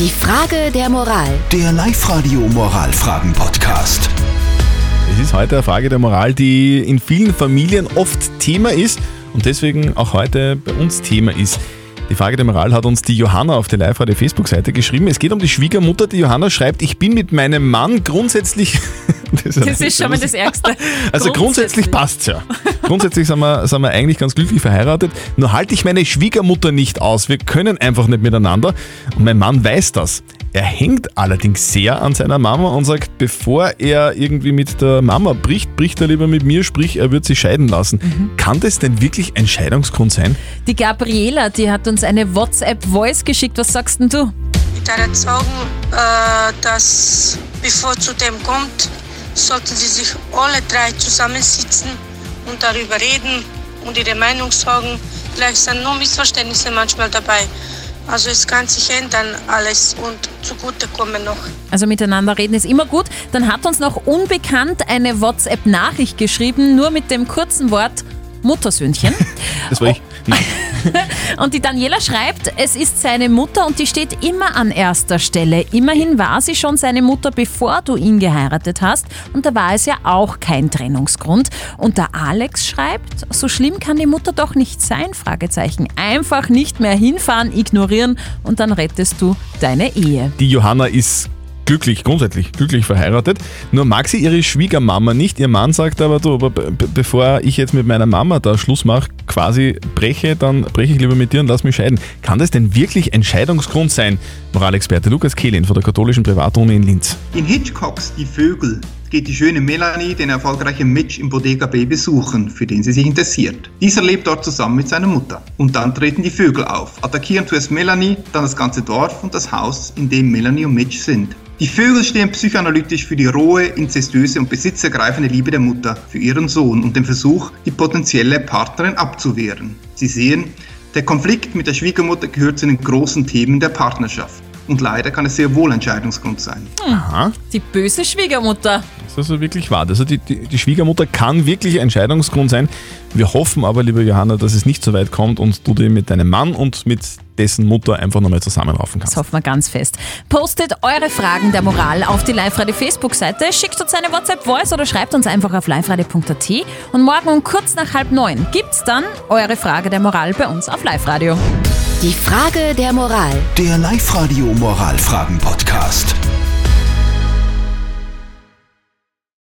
Die Frage der Moral. Der Live-Radio Moralfragen-Podcast. Es ist heute eine Frage der Moral, die in vielen Familien oft Thema ist und deswegen auch heute bei uns Thema ist. Die Frage der Moral hat uns die Johanna auf der Live-Radio Facebook-Seite geschrieben. Es geht um die Schwiegermutter. Die Johanna schreibt, ich bin mit meinem Mann grundsätzlich... Das ist schon mal das Ärgste. Also grundsätzlich passt's ja. Grundsätzlich sind wir, sind wir eigentlich ganz glücklich verheiratet. Nur halte ich meine Schwiegermutter nicht aus. Wir können einfach nicht miteinander. Und mein Mann weiß das. Er hängt allerdings sehr an seiner Mama und sagt, bevor er irgendwie mit der Mama bricht, bricht er lieber mit mir, sprich, er wird sie scheiden lassen. Kann das denn wirklich ein Scheidungsgrund sein? Die Gabriela, die hat uns eine WhatsApp-Voice geschickt. Was sagst denn du? Ich darf jetzt sagen, äh, dass bevor zu dem kommt, sollten sie sich alle drei zusammensitzen und darüber reden und ihre Meinung sagen. Vielleicht sind nur Missverständnisse manchmal dabei. Also es kann sich ändern alles und zugutekommen noch. Also miteinander reden ist immer gut. Dann hat uns noch unbekannt eine WhatsApp-Nachricht geschrieben, nur mit dem kurzen Wort Muttersöhnchen. Das war ich. Und die Daniela schreibt, es ist seine Mutter und die steht immer an erster Stelle. Immerhin war sie schon seine Mutter, bevor du ihn geheiratet hast. Und da war es ja auch kein Trennungsgrund. Und der Alex schreibt, so schlimm kann die Mutter doch nicht sein? Fragezeichen. Einfach nicht mehr hinfahren, ignorieren und dann rettest du deine Ehe. Die Johanna ist glücklich, grundsätzlich glücklich verheiratet. Nur mag sie ihre Schwiegermama nicht. Ihr Mann sagt aber, du, be- bevor ich jetzt mit meiner Mama da Schluss mache, quasi breche, dann breche ich lieber mit dir und lass mich scheiden. Kann das denn wirklich ein Scheidungsgrund sein? Moralexperte Lukas Kehlin von der katholischen Privatuni in Linz. In Hitchcocks Die Vögel geht die schöne Melanie den erfolgreichen Mitch im Bodega Bay besuchen, für den sie sich interessiert. Dieser lebt dort zusammen mit seiner Mutter. Und dann treten die Vögel auf, attackieren zuerst Melanie, dann das ganze Dorf und das Haus, in dem Melanie und Mitch sind. Die Vögel stehen psychoanalytisch für die rohe, inzestuöse und besitzergreifende Liebe der Mutter für ihren Sohn und den Versuch, die potenzielle Partnerin abzuwehren. Sie sehen, der Konflikt mit der Schwiegermutter gehört zu den großen Themen der Partnerschaft. Und leider kann es sehr wohl ein Scheidungsgrund sein. Aha. Die böse Schwiegermutter. Das ist also wirklich wahr. Also die, die, die Schwiegermutter kann wirklich ein Scheidungsgrund sein. Wir hoffen aber, liebe Johanna, dass es nicht so weit kommt und du dir mit deinem Mann und mit dessen Mutter einfach nochmal zusammenraufen kannst. Das hoffen wir ganz fest. Postet eure Fragen der Moral auf die Live-Radio Facebook-Seite, schickt uns eine WhatsApp-Voice oder schreibt uns einfach auf liveradio.at. Und morgen um kurz nach halb neun gibt's dann eure Frage der Moral bei uns auf Live-Radio. Die Frage der Moral. Der Live-Radio Moralfragen-Podcast.